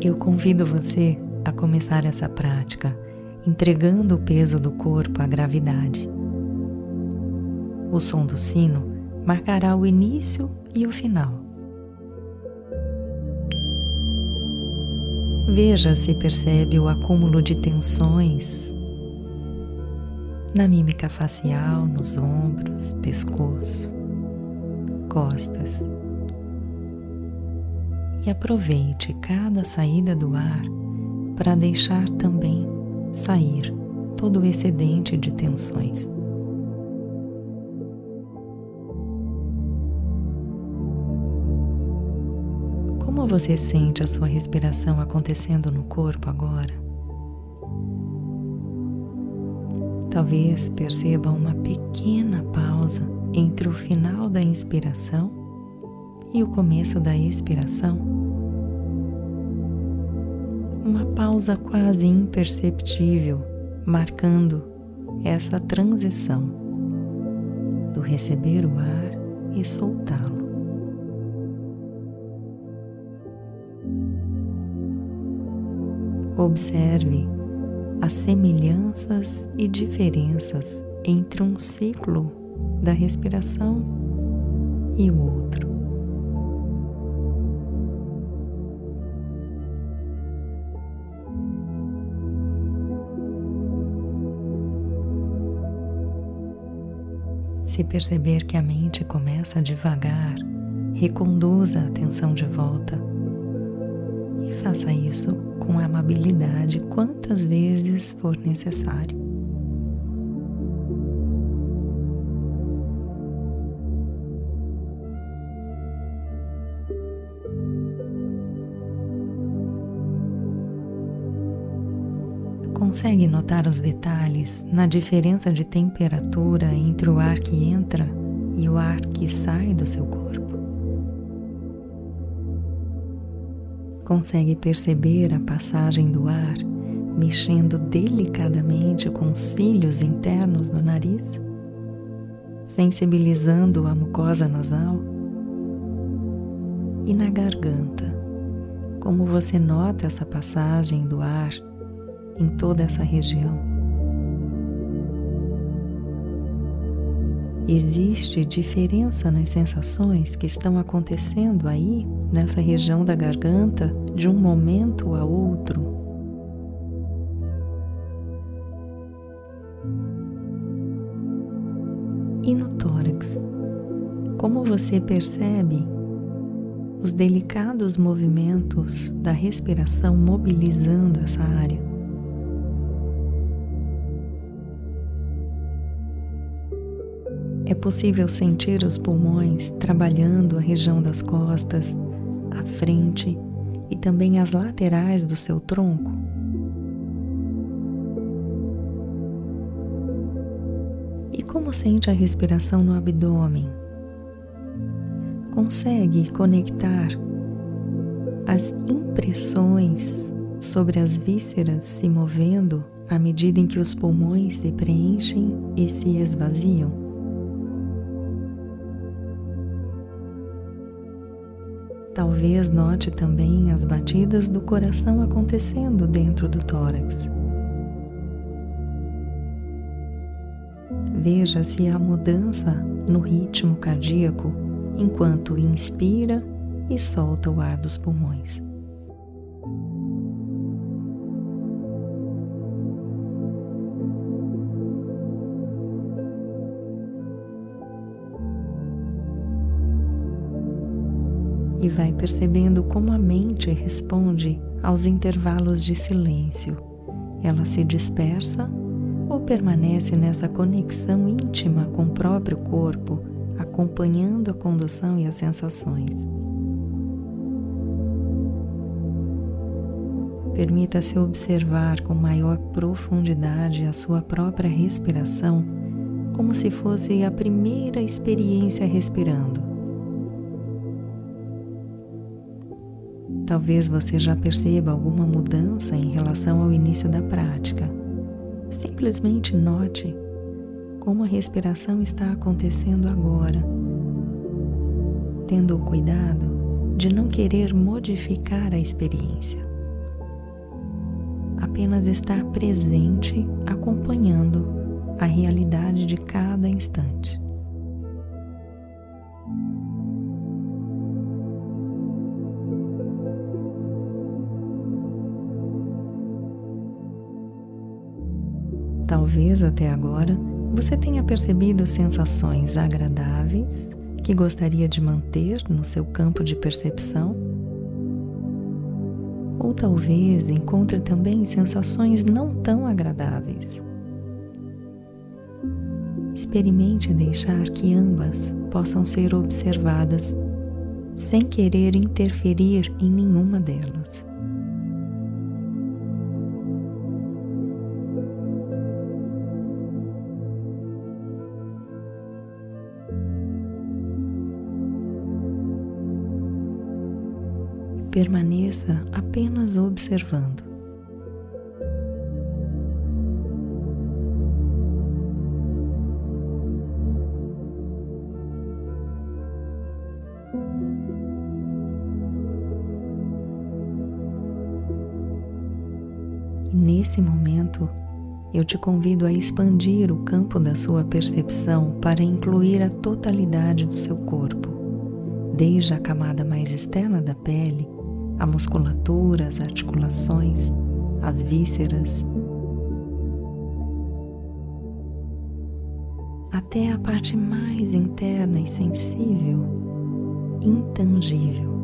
Eu convido você a começar essa prática entregando o peso do corpo à gravidade. O som do sino marcará o início e o final. Veja se percebe o acúmulo de tensões na mímica facial, nos ombros, pescoço, costas e aproveite cada saída do ar para deixar também sair todo o excedente de tensões. Como você sente a sua respiração acontecendo no corpo agora? Talvez perceba uma pequena pausa entre o final da inspiração e o começo da expiração uma pausa quase imperceptível, marcando essa transição do receber o ar e soltá-lo. Observe as semelhanças e diferenças entre um ciclo da respiração e o outro. Se perceber que a mente começa devagar, reconduza a atenção de volta e faça isso com amabilidade quantas vezes for necessário. Consegue notar os detalhes na diferença de temperatura entre o ar que entra e o ar que sai do seu corpo? Consegue perceber a passagem do ar mexendo delicadamente com os cílios internos do nariz, sensibilizando a mucosa nasal? E na garganta, como você nota essa passagem do ar em toda essa região. Existe diferença nas sensações que estão acontecendo aí, nessa região da garganta, de um momento a outro? E no tórax? Como você percebe os delicados movimentos da respiração mobilizando essa área? É possível sentir os pulmões trabalhando a região das costas, a frente e também as laterais do seu tronco. E como sente a respiração no abdômen? Consegue conectar as impressões sobre as vísceras se movendo à medida em que os pulmões se preenchem e se esvaziam? Talvez note também as batidas do coração acontecendo dentro do tórax. Veja se há mudança no ritmo cardíaco enquanto inspira e solta o ar dos pulmões. E vai percebendo como a mente responde aos intervalos de silêncio. Ela se dispersa ou permanece nessa conexão íntima com o próprio corpo, acompanhando a condução e as sensações. Permita-se observar com maior profundidade a sua própria respiração, como se fosse a primeira experiência respirando Talvez você já perceba alguma mudança em relação ao início da prática. Simplesmente note como a respiração está acontecendo agora, tendo o cuidado de não querer modificar a experiência. apenas estar presente, acompanhando a realidade de cada instante. Talvez até agora você tenha percebido sensações agradáveis que gostaria de manter no seu campo de percepção. Ou talvez encontre também sensações não tão agradáveis. Experimente deixar que ambas possam ser observadas sem querer interferir em nenhuma delas. Permaneça apenas observando. Nesse momento, eu te convido a expandir o campo da sua percepção para incluir a totalidade do seu corpo, desde a camada mais externa da pele a musculatura, as articulações, as vísceras, até a parte mais interna e sensível, intangível.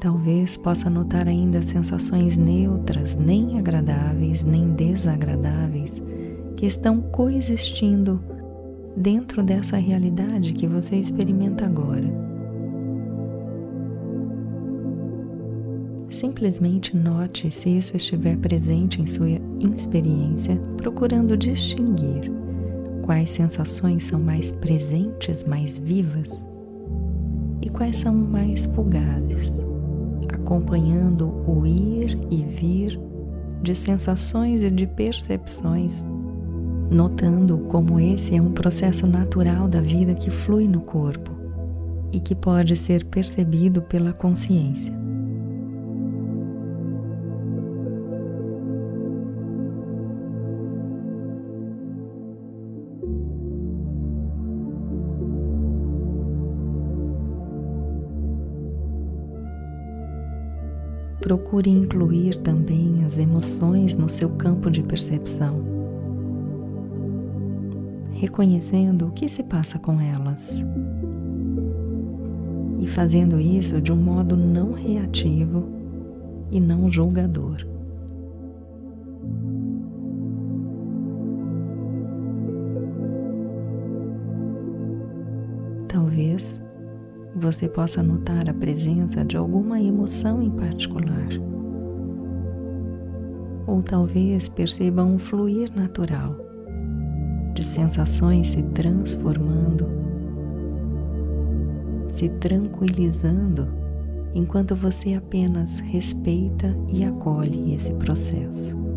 Talvez possa notar ainda sensações neutras, nem agradáveis nem desagradáveis, que estão coexistindo dentro dessa realidade que você experimenta agora. Simplesmente note se isso estiver presente em sua experiência, procurando distinguir quais sensações são mais presentes, mais vivas e quais são mais fugazes, acompanhando o ir e vir de sensações e de percepções, notando como esse é um processo natural da vida que flui no corpo e que pode ser percebido pela consciência. Procure incluir também as emoções no seu campo de percepção, reconhecendo o que se passa com elas e fazendo isso de um modo não reativo e não julgador. Você possa notar a presença de alguma emoção em particular. Ou talvez perceba um fluir natural de sensações se transformando, se tranquilizando enquanto você apenas respeita e acolhe esse processo.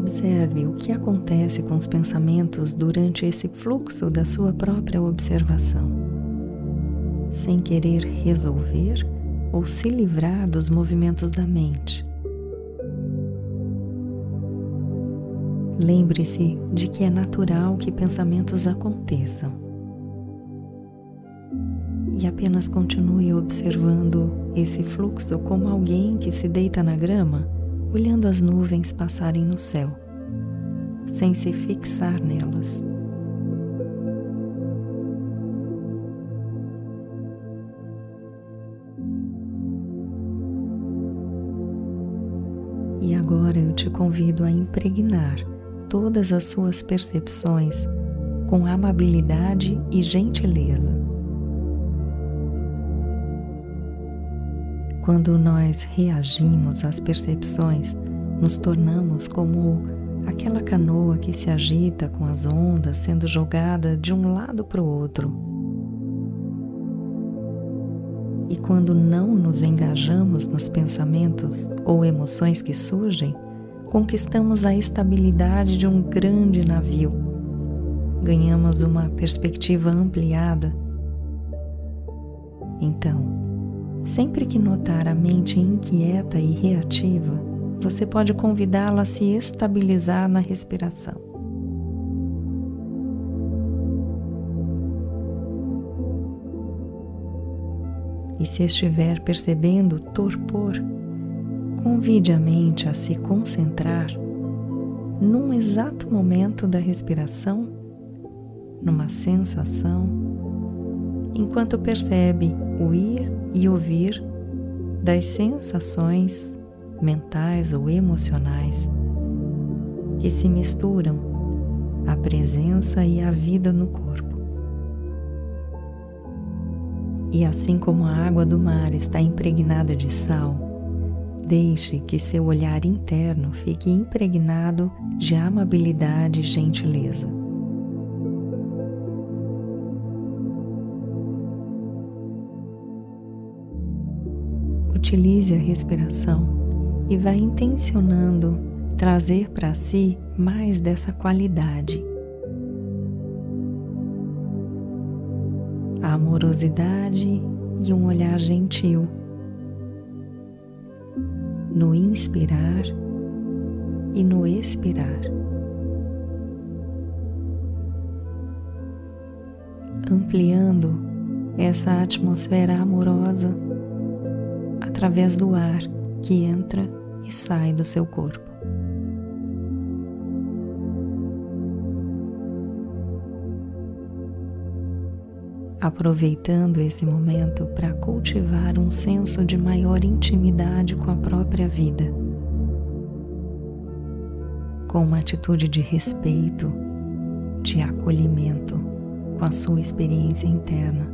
Observe o que acontece com os pensamentos durante esse fluxo da sua própria observação, sem querer resolver ou se livrar dos movimentos da mente. Lembre-se de que é natural que pensamentos aconteçam e apenas continue observando esse fluxo como alguém que se deita na grama olhando as nuvens passarem no céu, sem se fixar nelas. E agora eu te convido a impregnar todas as suas percepções com amabilidade e gentileza. Quando nós reagimos às percepções, nos tornamos como aquela canoa que se agita com as ondas sendo jogada de um lado para o outro. E quando não nos engajamos nos pensamentos ou emoções que surgem, conquistamos a estabilidade de um grande navio, ganhamos uma perspectiva ampliada. Então, sempre que notar a mente inquieta e reativa, você pode convidá-la a se estabilizar na respiração. E se estiver percebendo torpor, convide a mente a se concentrar num exato momento da respiração, numa sensação, enquanto percebe o ir e ouvir das sensações mentais ou emocionais que se misturam à presença e à vida no corpo. E assim como a água do mar está impregnada de sal, Deixe que seu olhar interno fique impregnado de amabilidade e gentileza. Utilize a respiração e vá intencionando trazer para si mais dessa qualidade. A amorosidade e um olhar gentil no inspirar e no expirar. Ampliando essa atmosfera amorosa através do ar que entra e sai do seu corpo. aproveitando esse momento para cultivar um senso de maior intimidade com a própria vida. Com uma atitude de respeito, de acolhimento com a sua experiência interna,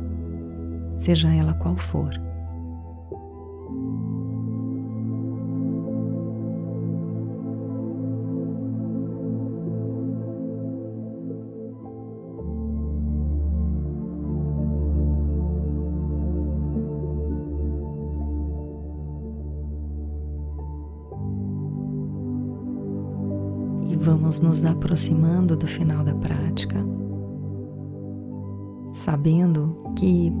seja ela qual for. Vamos nos aproximando do final da prática, sabendo que,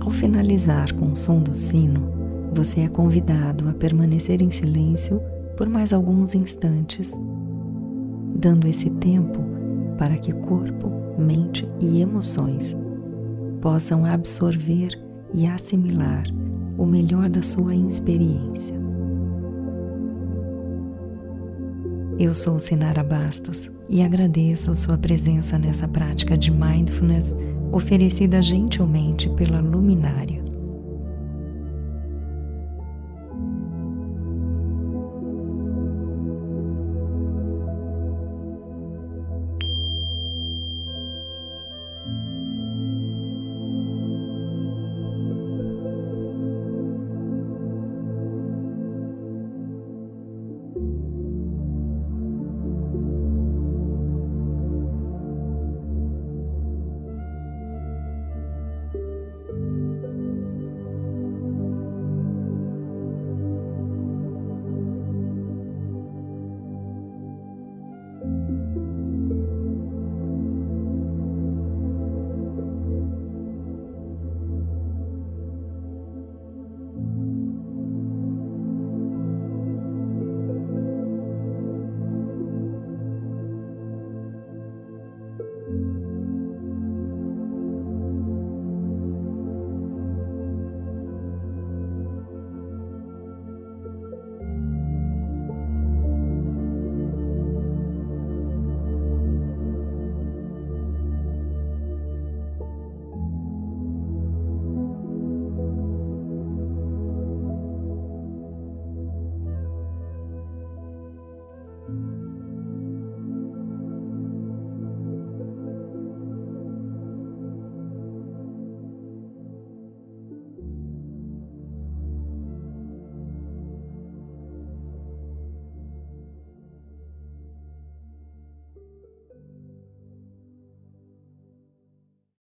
ao finalizar com o som do sino, você é convidado a permanecer em silêncio por mais alguns instantes, dando esse tempo para que corpo, mente e emoções possam absorver e assimilar o melhor da sua experiência. Eu sou Sinara Bastos e agradeço sua presença nessa prática de mindfulness oferecida gentilmente pela Luminária.